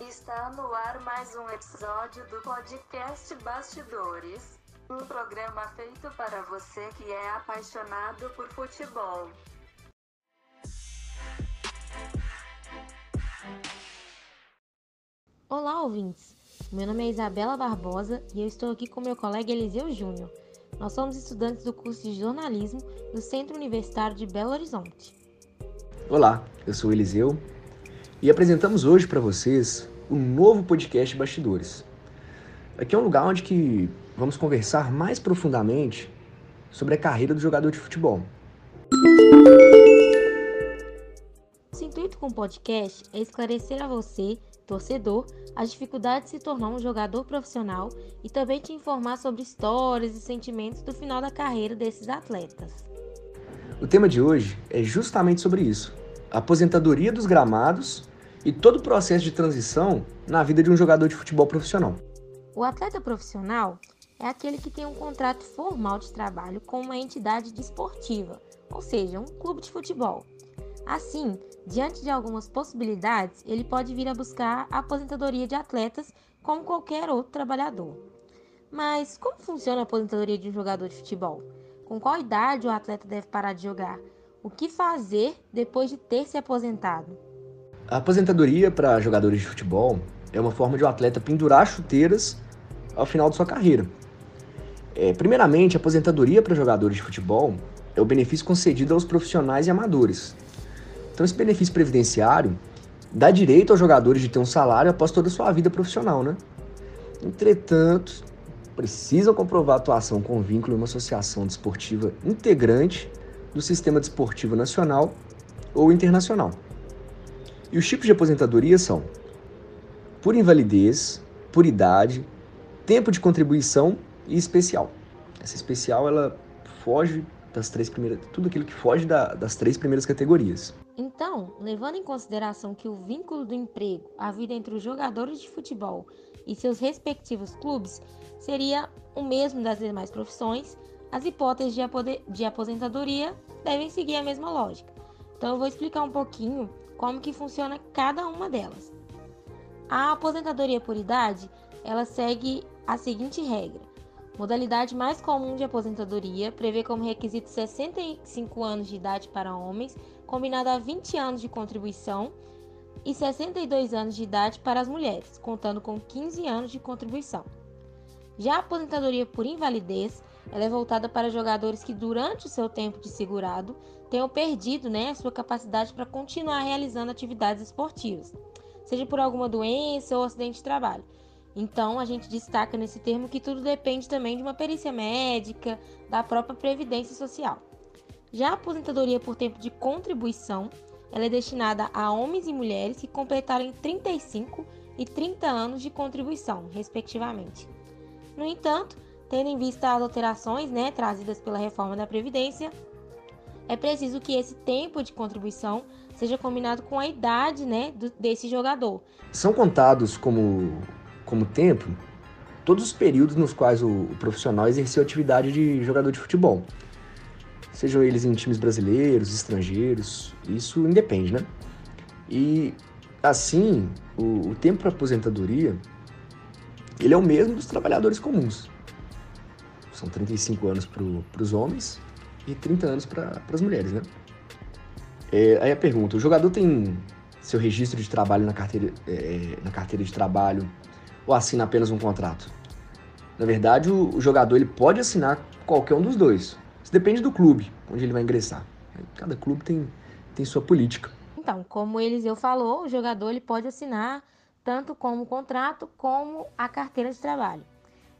Está no ar mais um episódio do podcast Bastidores, um programa feito para você que é apaixonado por futebol. Olá, ouvintes! Meu nome é Isabela Barbosa e eu estou aqui com meu colega Eliseu Júnior. Nós somos estudantes do curso de jornalismo do Centro Universitário de Belo Horizonte. Olá, eu sou Eliseu e apresentamos hoje para vocês o um novo podcast Bastidores. Aqui é um lugar onde que vamos conversar mais profundamente sobre a carreira do jogador de futebol. O intuito com o podcast é esclarecer a você, torcedor, as dificuldades de se tornar um jogador profissional e também te informar sobre histórias e sentimentos do final da carreira desses atletas. O tema de hoje é justamente sobre isso: a aposentadoria dos gramados e todo o processo de transição na vida de um jogador de futebol profissional. O atleta profissional é aquele que tem um contrato formal de trabalho com uma entidade desportiva, ou seja, um clube de futebol. Assim, diante de algumas possibilidades, ele pode vir a buscar a aposentadoria de atletas como qualquer outro trabalhador. Mas como funciona a aposentadoria de um jogador de futebol? Com qual idade o atleta deve parar de jogar? O que fazer depois de ter se aposentado? A aposentadoria para jogadores de futebol é uma forma de o um atleta pendurar chuteiras ao final de sua carreira. É, primeiramente, a aposentadoria para jogadores de futebol é o benefício concedido aos profissionais e amadores. Então, esse benefício previdenciário dá direito aos jogadores de ter um salário após toda a sua vida profissional, né? Entretanto, precisam comprovar a atuação com vínculo em uma associação desportiva integrante do sistema desportivo nacional ou internacional. E os tipos de aposentadoria são por invalidez, por idade, tempo de contribuição e especial. Essa especial ela foge das três primeiras, tudo aquilo que foge da, das três primeiras categorias. Então, levando em consideração que o vínculo do emprego, a vida entre os jogadores de futebol e seus respectivos clubes seria o mesmo das demais profissões, as hipóteses de aposentadoria devem seguir a mesma lógica. Então, eu vou explicar um pouquinho como que funciona cada uma delas. A aposentadoria por idade, ela segue a seguinte regra. Modalidade mais comum de aposentadoria prevê como requisito 65 anos de idade para homens, combinado a 20 anos de contribuição, e 62 anos de idade para as mulheres, contando com 15 anos de contribuição. Já a aposentadoria por invalidez, ela é voltada para jogadores que durante o seu tempo de segurado tenham perdido né, a sua capacidade para continuar realizando atividades esportivas, seja por alguma doença ou acidente de trabalho. Então, a gente destaca nesse termo que tudo depende também de uma perícia médica, da própria previdência social. Já a aposentadoria por tempo de contribuição, ela é destinada a homens e mulheres que completarem 35 e 30 anos de contribuição, respectivamente. No entanto, tendo em vista as alterações né, trazidas pela reforma da Previdência, é preciso que esse tempo de contribuição seja combinado com a idade né, do, desse jogador. São contados como, como tempo todos os períodos nos quais o, o profissional exerceu atividade de jogador de futebol. Sejam eles em times brasileiros, estrangeiros, isso independe, né? E assim, o, o tempo para aposentadoria ele é o mesmo dos trabalhadores comuns. São 35 anos para os homens e 30 anos para as mulheres, né? É, aí a pergunta, o jogador tem seu registro de trabalho na carteira, é, na carteira de trabalho ou assina apenas um contrato? Na verdade, o, o, jogador ele pode assinar qualquer um dos dois. Isso depende do clube onde ele vai ingressar. Cada clube tem, tem sua política. Então, como Eliseu falou, o jogador ele pode assinar tanto como contrato como a carteira de trabalho.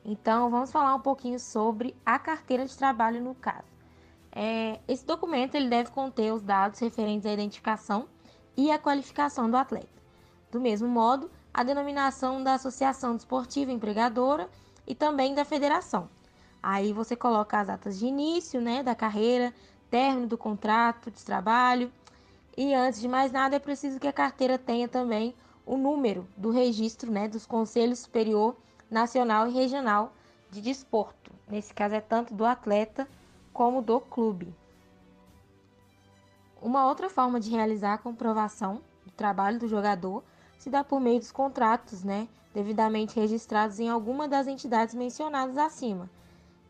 Então, vamos falar um pouquinho sobre a carteira de trabalho no caso. É, esse documento ele deve conter os dados referentes à identificação e à qualificação do atleta. Do mesmo modo, a denominação da associação desportiva empregadora e também da federação. Aí você coloca as datas de início né, da carreira, término do contrato de trabalho. E antes de mais nada, é preciso que a carteira tenha também o número do registro né, dos Conselhos Superior Nacional e Regional de Desporto. Nesse caso, é tanto do atleta como do clube. Uma outra forma de realizar a comprovação do trabalho do jogador se dá por meio dos contratos, né, devidamente registrados em alguma das entidades mencionadas acima.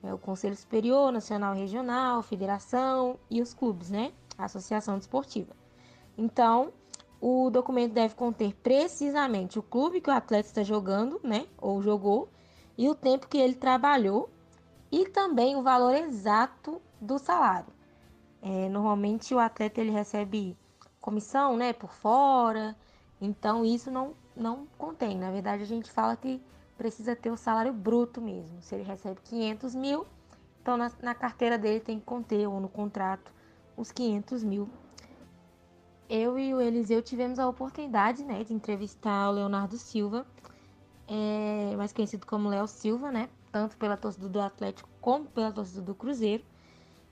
É o Conselho Superior, Nacional e Regional, Federação e os clubes, né, a Associação Desportiva. Então, o documento deve conter precisamente o clube que o atleta está jogando, né, ou jogou, e o tempo que ele trabalhou e também o valor exato do salário. É, normalmente o atleta ele recebe comissão, né, por fora, então isso não não contém. Na verdade a gente fala que precisa ter o salário bruto mesmo. Se ele recebe 500 mil, então na, na carteira dele tem que conter ou no contrato os 500 mil. Eu e o Eliseu tivemos a oportunidade, né, de entrevistar o Leonardo Silva, é, mais conhecido como Léo Silva, né, tanto pela torcida do Atlético como pela torcida do Cruzeiro.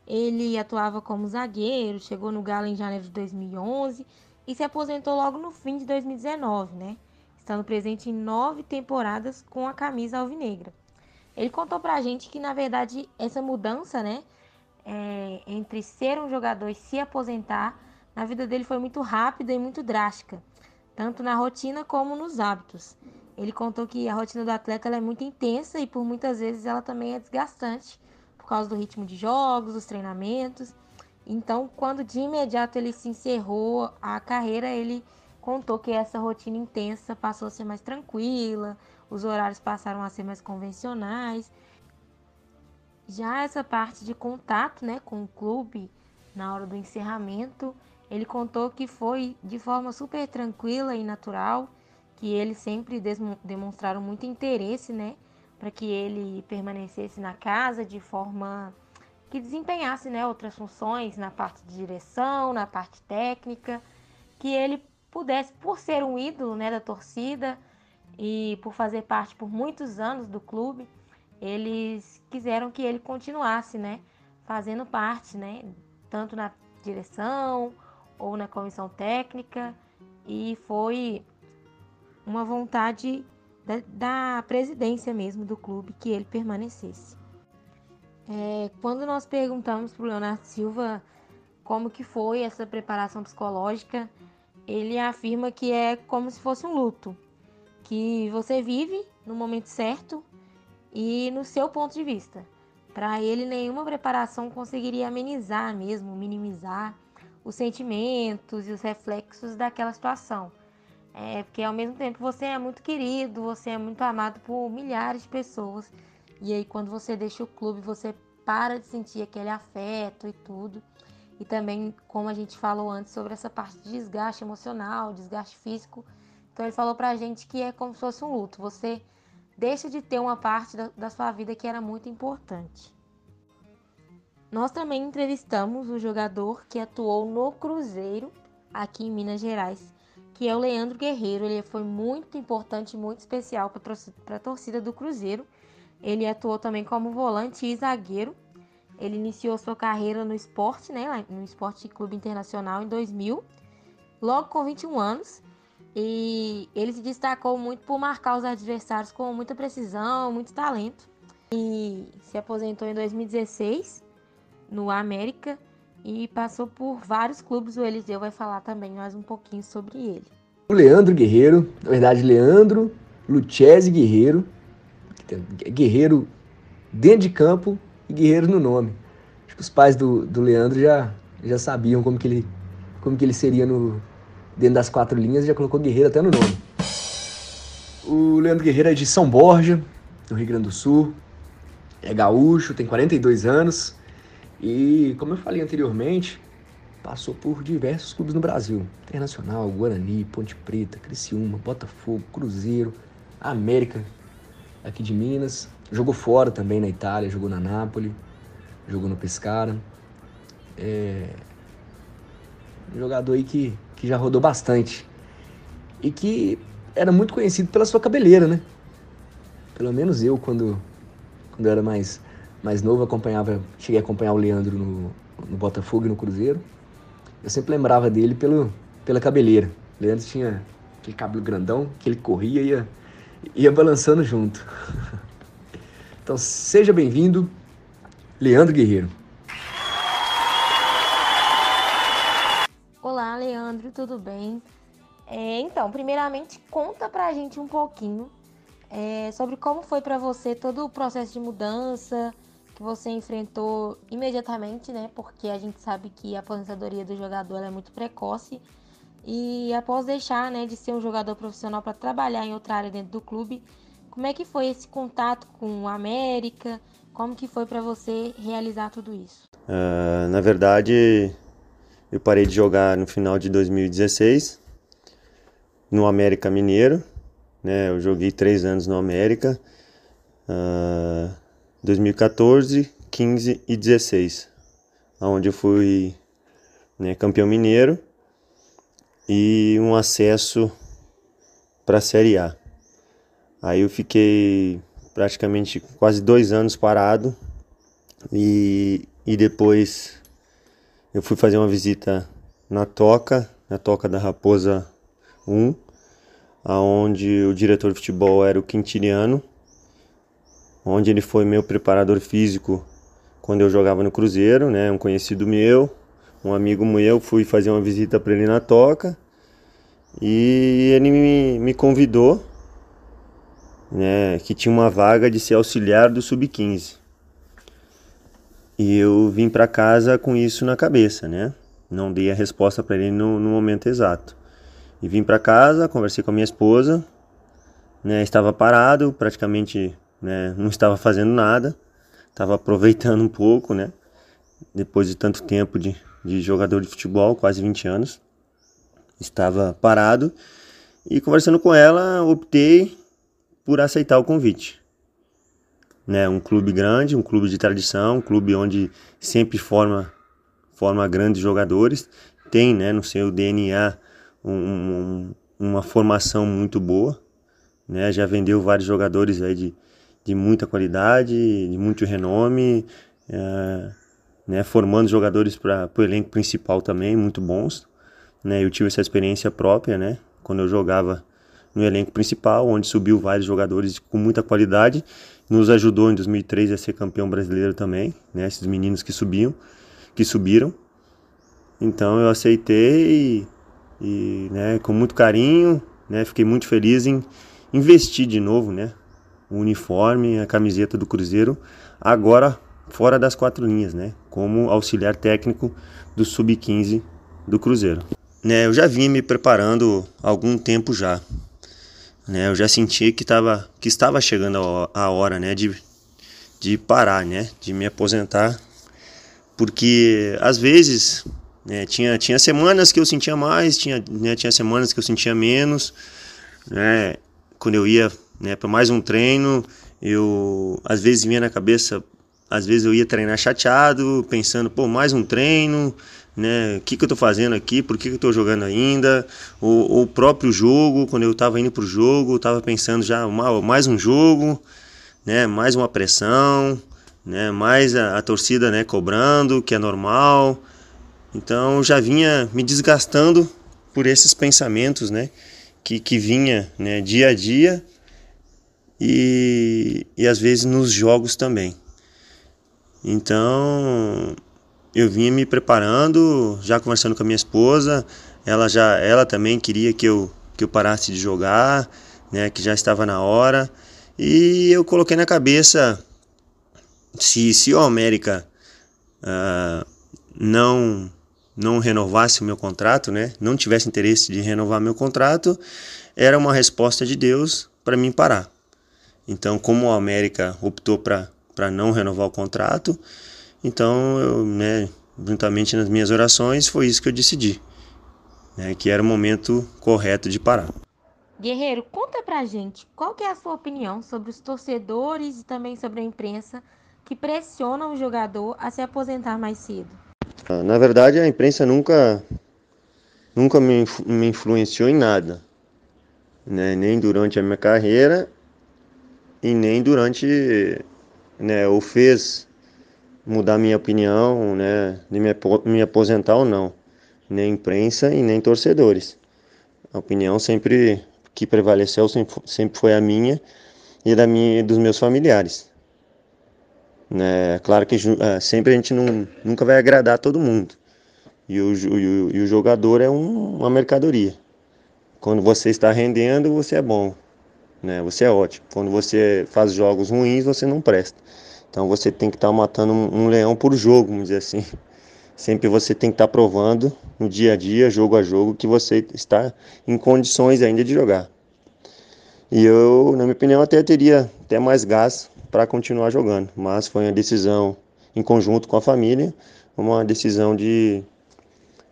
Ele atuava como zagueiro, chegou no Galo em janeiro de 2011 e se aposentou logo no fim de 2019, né? Estando presente em nove temporadas com a camisa alvinegra. Ele contou pra gente que, na verdade, essa mudança, né, é, entre ser um jogador e se aposentar, na vida dele foi muito rápida e muito drástica, tanto na rotina como nos hábitos. Ele contou que a rotina do atleta é muito intensa e por muitas vezes ela também é desgastante por causa do ritmo de jogos, dos treinamentos. Então, quando de imediato ele se encerrou a carreira, ele contou que essa rotina intensa passou a ser mais tranquila, os horários passaram a ser mais convencionais. Já essa parte de contato né, com o clube na hora do encerramento, ele contou que foi de forma super tranquila e natural, que eles sempre demonstraram muito interesse né, para que ele permanecesse na casa de forma que desempenhasse né, outras funções na parte de direção, na parte técnica, que ele pudesse, por ser um ídolo né, da torcida e por fazer parte por muitos anos do clube, eles quiseram que ele continuasse né, fazendo parte, né, tanto na direção ou na comissão técnica, e foi uma vontade da, da presidência mesmo do clube que ele permanecesse. É, quando nós perguntamos para o Leonardo Silva como que foi essa preparação psicológica, ele afirma que é como se fosse um luto, que você vive no momento certo e no seu ponto de vista. Para ele, nenhuma preparação conseguiria amenizar mesmo, minimizar os sentimentos e os reflexos daquela situação. É, porque ao mesmo tempo você é muito querido, você é muito amado por milhares de pessoas. E aí quando você deixa o clube, você para de sentir aquele afeto e tudo. E também, como a gente falou antes, sobre essa parte de desgaste emocional, desgaste físico. Então ele falou pra gente que é como se fosse um luto. Você deixa de ter uma parte da, da sua vida que era muito importante. Nós também entrevistamos o jogador que atuou no Cruzeiro, aqui em Minas Gerais, que é o Leandro Guerreiro. Ele foi muito importante, muito especial para a torcida do Cruzeiro. Ele atuou também como volante e zagueiro. Ele iniciou sua carreira no esporte, né, no Esporte Clube Internacional em 2000, logo com 21 anos. E ele se destacou muito por marcar os adversários com muita precisão, muito talento. E se aposentou em 2016 no América e passou por vários clubes. O Eliseu vai falar também mais um pouquinho sobre ele. O Leandro Guerreiro, na verdade, Leandro Lucchese Guerreiro, Guerreiro dentro de campo e Guerreiro no nome. Acho que os pais do, do Leandro já, já sabiam como que, ele, como que ele seria no, dentro das quatro linhas e já colocou Guerreiro até no nome. O Leandro Guerreiro é de São Borja, no Rio Grande do Sul. É gaúcho, tem 42 anos. E, como eu falei anteriormente, passou por diversos clubes no Brasil: Internacional, Guarani, Ponte Preta, Criciúma, Botafogo, Cruzeiro, América, aqui de Minas. Jogou fora também na Itália, jogou na Nápoles, jogou no Pescara. É... Um jogador aí que, que já rodou bastante. E que era muito conhecido pela sua cabeleira, né? Pelo menos eu, quando, quando eu era mais mais novo, acompanhava, cheguei a acompanhar o Leandro no, no Botafogo e no Cruzeiro. Eu sempre lembrava dele pelo, pela cabeleira. O Leandro tinha aquele cabelo grandão que ele corria e ia, ia balançando junto. Então seja bem-vindo, Leandro Guerreiro. Olá, Leandro, tudo bem? É, então, primeiramente, conta pra gente um pouquinho é, sobre como foi para você todo o processo de mudança que você enfrentou imediatamente, né? Porque a gente sabe que a aposentadoria do jogador é muito precoce e após deixar, né, de ser um jogador profissional para trabalhar em outra área dentro do clube, como é que foi esse contato com a América? Como que foi para você realizar tudo isso? Uh, na verdade, eu parei de jogar no final de 2016 no América Mineiro. Né? Eu joguei três anos no América, uh, 2014, 15 e 16, onde eu fui né, campeão mineiro e um acesso para a Série A. Aí eu fiquei praticamente quase dois anos parado e, e depois eu fui fazer uma visita na Toca, na Toca da Raposa 1, aonde o diretor de futebol era o Quintiliano, onde ele foi meu preparador físico quando eu jogava no Cruzeiro, né, um conhecido meu, um amigo meu, fui fazer uma visita para ele na Toca e ele me, me convidou, né, que tinha uma vaga de ser auxiliar do Sub-15. E eu vim para casa com isso na cabeça, né? Não dei a resposta para ele no, no, momento exato. E vim para casa, conversei com a minha esposa, né? Estava parado, praticamente, né? Não estava fazendo nada, estava aproveitando um pouco, né? Depois de tanto tempo de, de jogador de futebol, quase 20 anos, estava parado e conversando com ela, optei por aceitar o convite né? Um clube grande, um clube de tradição, um clube onde sempre forma forma grandes jogadores, tem, né, no seu DNA um, um, uma formação muito boa, né? Já vendeu vários jogadores aí de, de muita qualidade, de muito renome, é, né? Formando jogadores para o elenco principal também, muito bons, né? Eu tive essa experiência própria, né? Quando eu jogava no elenco principal, onde subiu vários jogadores com muita qualidade nos ajudou em 2003 a ser campeão brasileiro também, né? Esses meninos que subiam, que subiram. Então eu aceitei e, e né, com muito carinho, né? Fiquei muito feliz em investir de novo, né? O uniforme, a camiseta do Cruzeiro, agora fora das quatro linhas, né? Como auxiliar técnico do sub-15 do Cruzeiro. Né, eu já vinha me preparando há algum tempo já, né? Eu já senti que, tava, que estava chegando a hora, né, de, de parar, né, de me aposentar, porque às vezes né, tinha, tinha semanas que eu sentia mais, tinha, né, tinha semanas que eu sentia menos, né, quando eu ia né, para mais um treino, eu às vezes vinha na cabeça, às vezes eu ia treinar chateado, pensando, pô, mais um treino, né? O que, que eu estou fazendo aqui? Por que, que eu estou jogando ainda? O, o próprio jogo, quando eu estava indo para o jogo, eu estava pensando já mais um jogo, né? Mais uma pressão, né? Mais a, a torcida, né? Cobrando, que é normal. Então já vinha me desgastando por esses pensamentos, né? Que, que vinha, né? Dia a dia e, e às vezes nos jogos também. Então eu vinha me preparando, já conversando com a minha esposa, ela já ela também queria que eu que eu parasse de jogar, né, que já estava na hora. E eu coloquei na cabeça se se o América uh, não não renovasse o meu contrato, né, não tivesse interesse de renovar meu contrato, era uma resposta de Deus para mim parar. Então, como o América optou para para não renovar o contrato, então, eu, né, juntamente nas minhas orações, foi isso que eu decidi, né, que era o momento correto de parar. Guerreiro, conta pra gente qual que é a sua opinião sobre os torcedores e também sobre a imprensa que pressionam o jogador a se aposentar mais cedo. Ah, na verdade, a imprensa nunca, nunca me, me influenciou em nada, né? nem durante a minha carreira e nem durante, né, ou fez mudar minha opinião, né, de me, aposentar ou não, nem imprensa e nem torcedores. A opinião sempre que prevaleceu sempre foi a minha e da minha dos meus familiares. Né, claro que é, sempre a gente não, nunca vai agradar todo mundo. E o, e o, e o jogador é um, uma mercadoria. quando você está rendendo, você é bom, né? Você é ótimo. Quando você faz jogos ruins, você não presta. Então você tem que estar tá matando um, leão por jogo, vamos dizer assim. Sempre você tem que estar tá provando no dia a dia, jogo a jogo, que você está em condições ainda de jogar. E eu, na minha opinião, até teria até mais gás para continuar jogando, mas foi uma decisão em conjunto com a família, uma decisão de,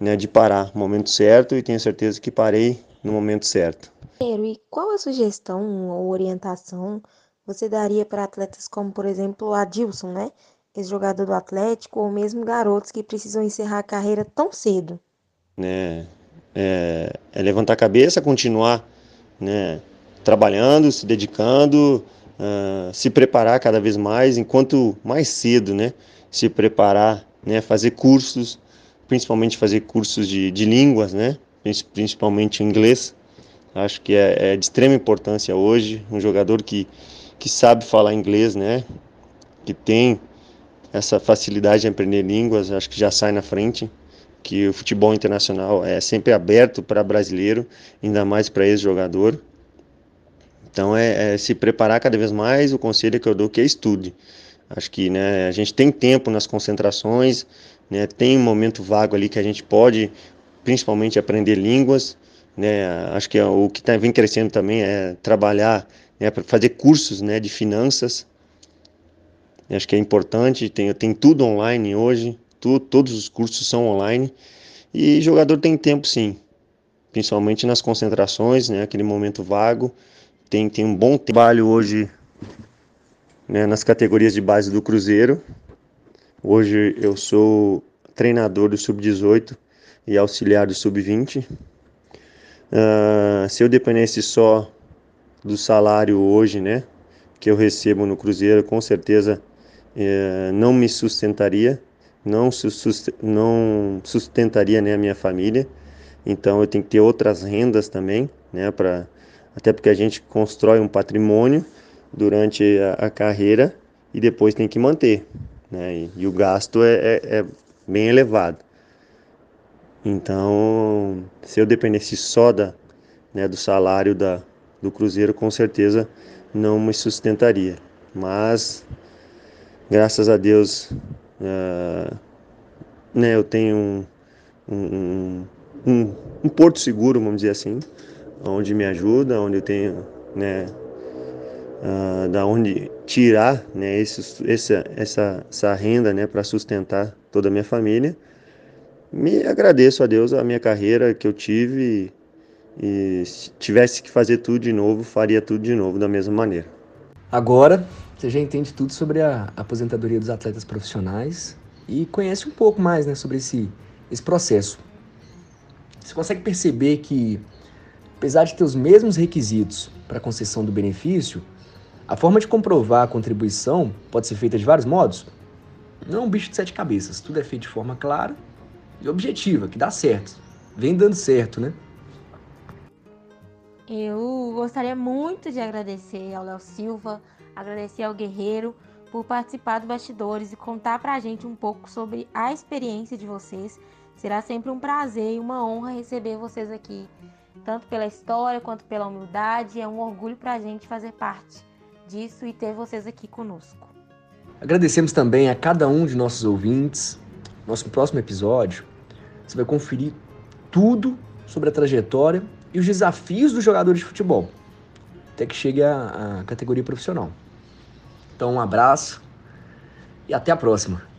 né, de parar momento certo e tenho certeza que parei no momento certo. E qual a sugestão ou orientação você daria para atletas como, por exemplo, o Adilson, né? Ex-jogador do Atlético, ou mesmo garotos que precisam encerrar a carreira tão cedo? Né, é, é levantar a cabeça, continuar né, trabalhando, se dedicando, uh, se preparar cada vez mais, enquanto mais cedo, né? Se preparar, né? Fazer cursos, principalmente fazer cursos de, de línguas, né? Principalmente inglês. Acho que é, é de extrema importância hoje um jogador que que sabe falar inglês, né? Que tem essa facilidade de aprender línguas, acho que já sai na frente. Que o futebol internacional é sempre aberto para brasileiro, ainda mais para ex-jogador. Então é, é, se preparar cada vez mais. O conselho que eu dou que é estude. Acho que né, a gente tem tempo nas concentrações, né, tem um momento vago ali que a gente pode, principalmente, aprender línguas. Né, acho que é, o que tá, vem crescendo também é trabalhar né, fazer cursos né, de finanças. Acho que é importante, tem, tem tudo online hoje, tu, todos os cursos são online. E jogador tem tempo sim, principalmente nas concentrações, né, aquele momento vago. Tem, tem um bom trabalho hoje né, nas categorias de base do Cruzeiro. Hoje eu sou treinador do Sub-18 e auxiliar do Sub-20. Uh, ah, se eu dependesse só do salário hoje, né, que eu recebo no Cruzeiro, com certeza é, não me sustentaria, não, não sustentaria né, a minha família. Então eu tenho que ter outras rendas também, né, para até porque a gente constrói um patrimônio durante a, a carreira e depois tem que manter, né, e, e o gasto é, é, é bem elevado. Então, se eu dependesse só da, né, do salário da, do Cruzeiro com certeza não me sustentaria. Mas, graças a Deus, uh, né, eu tenho um, um, um, um, porto seguro, vamos dizer assim, onde me ajuda, onde eu tenho, né, uh, da onde tirar, né, esse, essa, essa, essa renda, né, para sustentar toda a minha família. Me agradeço a Deus a minha carreira que eu tive e se tivesse que fazer tudo de novo, faria tudo de novo da mesma maneira. Agora, você já entende tudo sobre a aposentadoria dos atletas profissionais e conhece um pouco mais né, sobre esse, esse processo. Você consegue perceber que, apesar de ter os mesmos requisitos para concessão do benefício, a forma de comprovar a contribuição pode ser feita de vários modos? Não é um bicho de sete cabeças, tudo é feito de forma clara e objetiva, que dá certo. Vem dando certo, né? Eu gostaria muito de agradecer ao Léo Silva, agradecer ao Guerreiro por participar do Bastidores e contar pra gente um pouco sobre a experiência de vocês. Será sempre um prazer e uma honra receber vocês aqui, tanto pela história quanto pela humildade. É um orgulho pra gente fazer parte disso e ter vocês aqui conosco. Agradecemos também a cada um de nossos ouvintes. Nosso próximo episódio, você vai conferir tudo sobre a trajetória e os desafios dos jogadores de futebol, até que chegue à, categoria profissional. Então, um abraço e até a próxima.